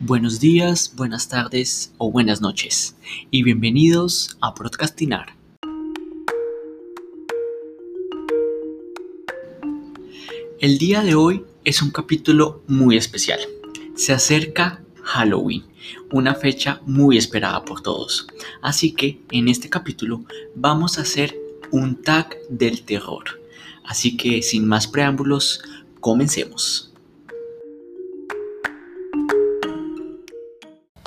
Buenos días, buenas tardes o buenas noches y bienvenidos a Broadcastinar. El día de hoy es un capítulo muy especial. Se acerca Halloween, una fecha muy esperada por todos. Así que en este capítulo vamos a hacer un tag del terror. Así que sin más preámbulos, comencemos.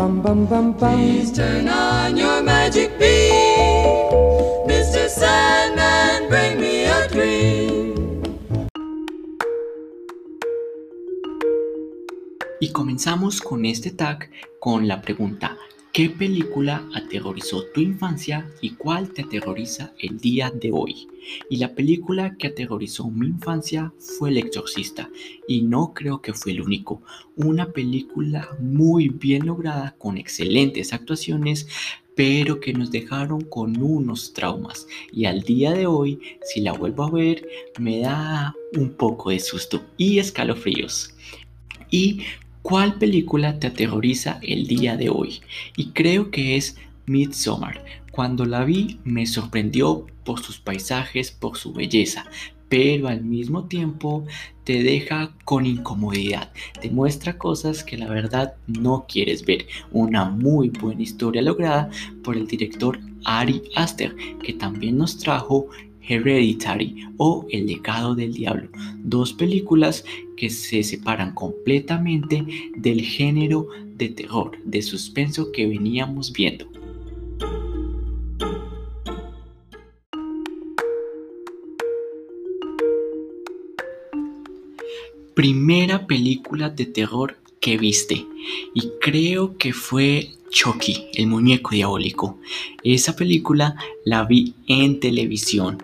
own. Please turn on your magic beam. Mr. Sandman, bring me a dream. Y comenzamos con este tag con la pregunta, ¿qué película aterrorizó tu infancia y cuál te aterroriza el día de hoy? Y la película que aterrorizó mi infancia fue El Exorcista y no creo que fue el único. Una película muy bien lograda con excelentes actuaciones pero que nos dejaron con unos traumas y al día de hoy si la vuelvo a ver me da un poco de susto y escalofríos. Y ¿Cuál película te aterroriza el día de hoy? Y creo que es Midsommar. Cuando la vi me sorprendió por sus paisajes, por su belleza, pero al mismo tiempo te deja con incomodidad, te muestra cosas que la verdad no quieres ver. Una muy buena historia lograda por el director Ari Aster, que también nos trajo Hereditary o El legado del diablo, dos películas que se separan completamente del género de terror, de suspenso que veníamos viendo. Primera película de terror que viste y creo que fue Chucky, el muñeco diabólico. Esa película la vi en televisión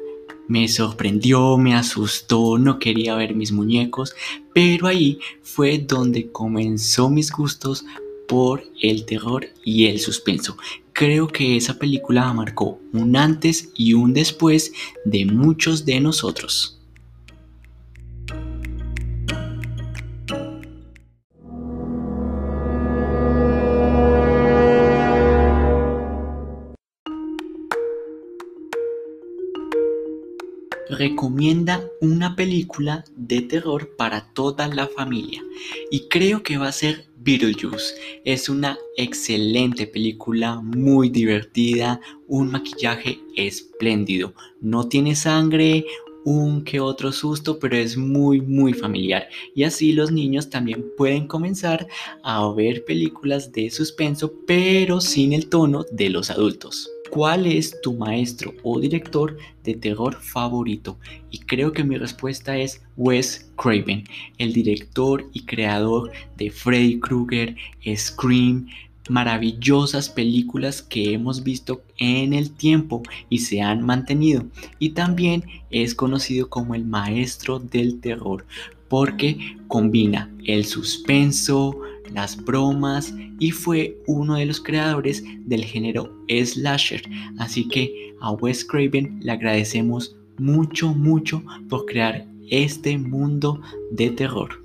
me sorprendió, me asustó, no quería ver mis muñecos, pero ahí fue donde comenzó mis gustos por el terror y el suspenso. Creo que esa película marcó un antes y un después de muchos de nosotros. Recomienda una película de terror para toda la familia y creo que va a ser Beetlejuice. Es una excelente película, muy divertida, un maquillaje espléndido. No tiene sangre, un que otro susto, pero es muy muy familiar y así los niños también pueden comenzar a ver películas de suspenso, pero sin el tono de los adultos. ¿Cuál es tu maestro o director de terror favorito? Y creo que mi respuesta es Wes Craven, el director y creador de Freddy Krueger, Scream, maravillosas películas que hemos visto en el tiempo y se han mantenido. Y también es conocido como el maestro del terror porque combina el suspenso, las bromas y fue uno de los creadores del género slasher. Así que a Wes Craven le agradecemos mucho, mucho por crear este mundo de terror.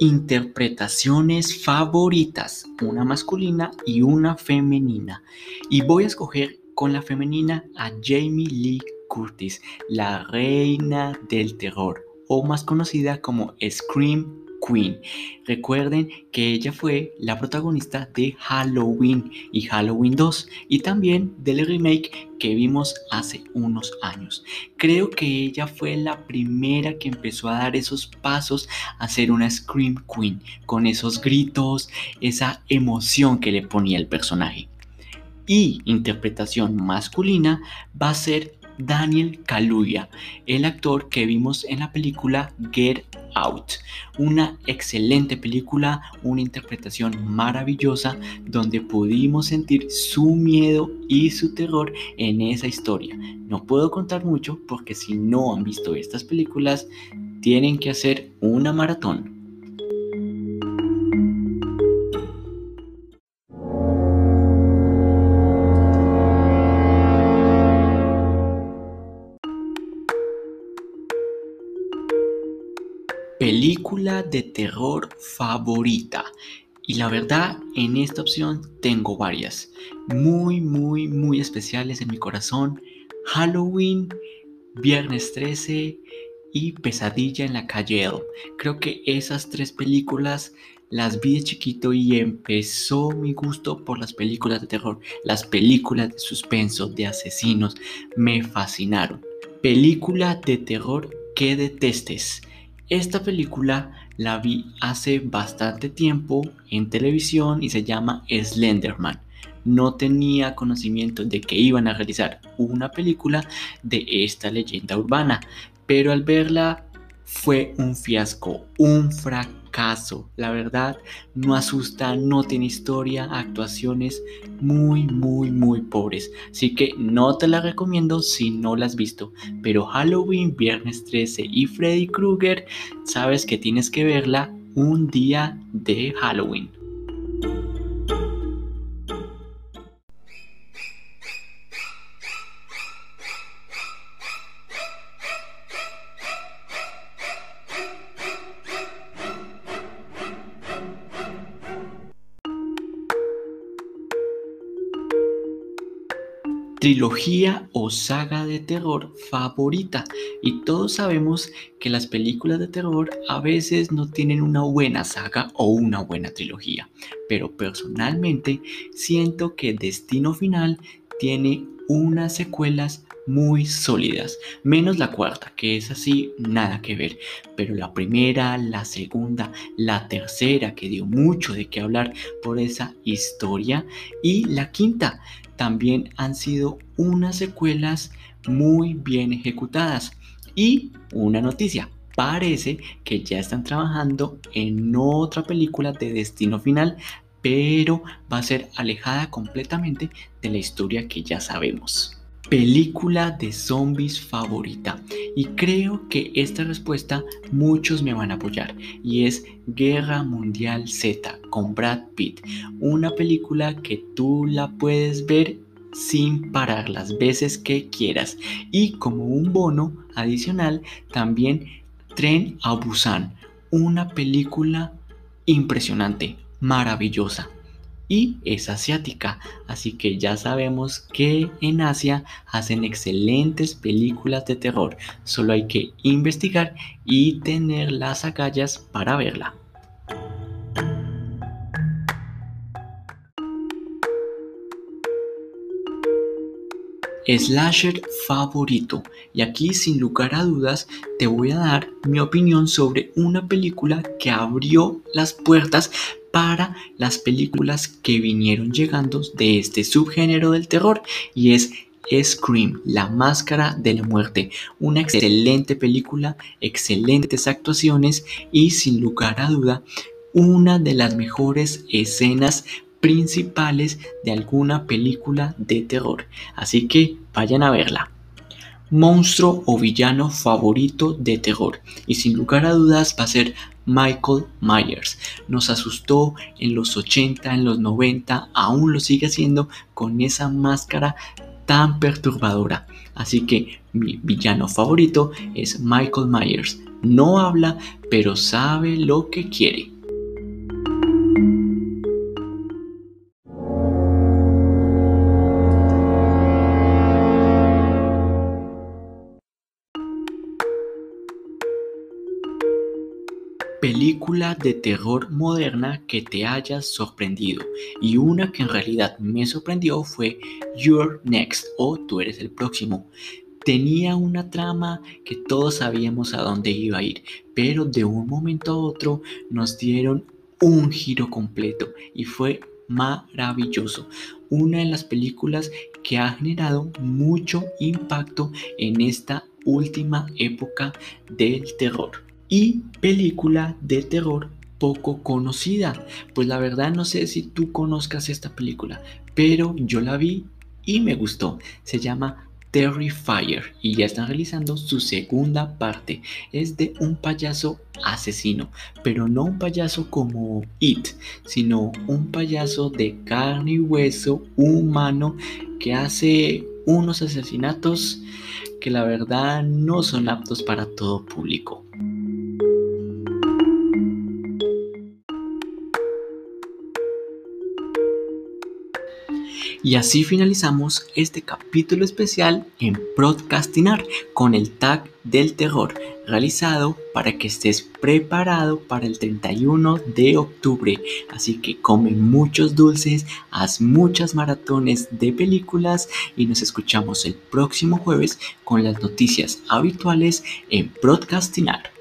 Interpretaciones favoritas, una masculina y una femenina. Y voy a escoger con la femenina a Jamie Lee Curtis, la reina del terror, o más conocida como Scream Queen. Recuerden que ella fue la protagonista de Halloween y Halloween 2 y también del remake que vimos hace unos años. Creo que ella fue la primera que empezó a dar esos pasos a ser una Scream Queen, con esos gritos, esa emoción que le ponía el personaje. y interpretación masculina va a ser Daniel Kaluuya, el actor que vimos en la película Get Out. Una excelente película, una interpretación maravillosa donde pudimos sentir su miedo y su terror en esa historia. No puedo contar mucho porque si no han visto estas películas, tienen que hacer una maratón. Película de terror favorita. Y la verdad, en esta opción tengo varias. Muy, muy, muy especiales en mi corazón. Halloween, Viernes 13 y Pesadilla en la calle Creo que esas tres películas las vi de chiquito y empezó mi gusto por las películas de terror. Las películas de suspenso, de asesinos, me fascinaron. Película de terror que detestes. Esta película la vi hace bastante tiempo en televisión y se llama Slenderman. No tenía conocimiento de que iban a realizar una película de esta leyenda urbana, pero al verla fue un fiasco, un fracaso caso. La verdad, no asusta, no tiene historia, actuaciones muy, muy, muy pobres. Así que no te la recomiendo si no la has visto. Pero Halloween, Viernes 13 y Freddy Krueger, sabes que tienes que verla un día de Halloween. Trilogía o saga de terror favorita. Y todos sabemos que las películas de terror a veces no tienen una buena saga o una buena trilogía. Pero personalmente siento que Destino Final tiene unas secuelas muy sólidas, menos la cuarta, que es así, nada que ver, pero la primera, la segunda, la tercera, que dio mucho de qué hablar por esa historia, y la quinta, también han sido unas secuelas muy bien ejecutadas. Y una noticia, parece que ya están trabajando en otra película de destino final, pero va a ser alejada completamente de la historia que ya sabemos. Película de zombies favorita. Y creo que esta respuesta muchos me van a apoyar. Y es Guerra Mundial Z con Brad Pitt. Una película que tú la puedes ver sin parar las veces que quieras. Y como un bono adicional, también Tren a Busan. Una película impresionante, maravillosa y es asiática, así que ya sabemos que en Asia hacen excelentes películas de terror, solo hay que investigar y tener las agallas para verla. slasher favorito. Y aquí sin lugar a dudas te voy a dar mi opinión sobre una película que abrió las puertas para las películas que vinieron llegando de este subgénero del terror y es Scream, La Máscara de la Muerte. Una excelente película, excelentes actuaciones y sin lugar a duda una de las mejores escenas principales de alguna película de terror. Así que vayan a verla. Monstruo o villano favorito de terror. Y sin lugar a dudas va a ser Michael Myers. Nos asustó en los 80, en los 90, aún lo sigue haciendo con esa máscara tan perturbadora. Así que mi villano favorito es Michael Myers. No habla, pero sabe lo que quiere. Película de terror moderna que te haya sorprendido. Y una que en realidad me sorprendió fue You're Next o Tú eres el próximo. Tenía una trama que todos sabíamos a dónde iba a ir, pero de un momento a otro nos dieron un giro completo y fue maravilloso. una de las películas que ha generado mucho impacto en esta última época del terror. Y película de terror poco conocida. Pues la verdad no sé si tú conozcas esta película, pero yo la vi y me gustó. Se llama Terrifier y ya están realizando su segunda parte. Es de un payaso asesino, pero no un payaso como It, sino un payaso de carne y hueso humano que hace unos asesinatos que la verdad no son aptos para todo público. Y así finalizamos este capítulo especial en Broadcastinar con el tag del terror realizado para que estés preparado para el 31 de octubre. Así que come muchos dulces, haz muchas maratones de películas y nos escuchamos el próximo jueves con las noticias habituales en Broadcastinar.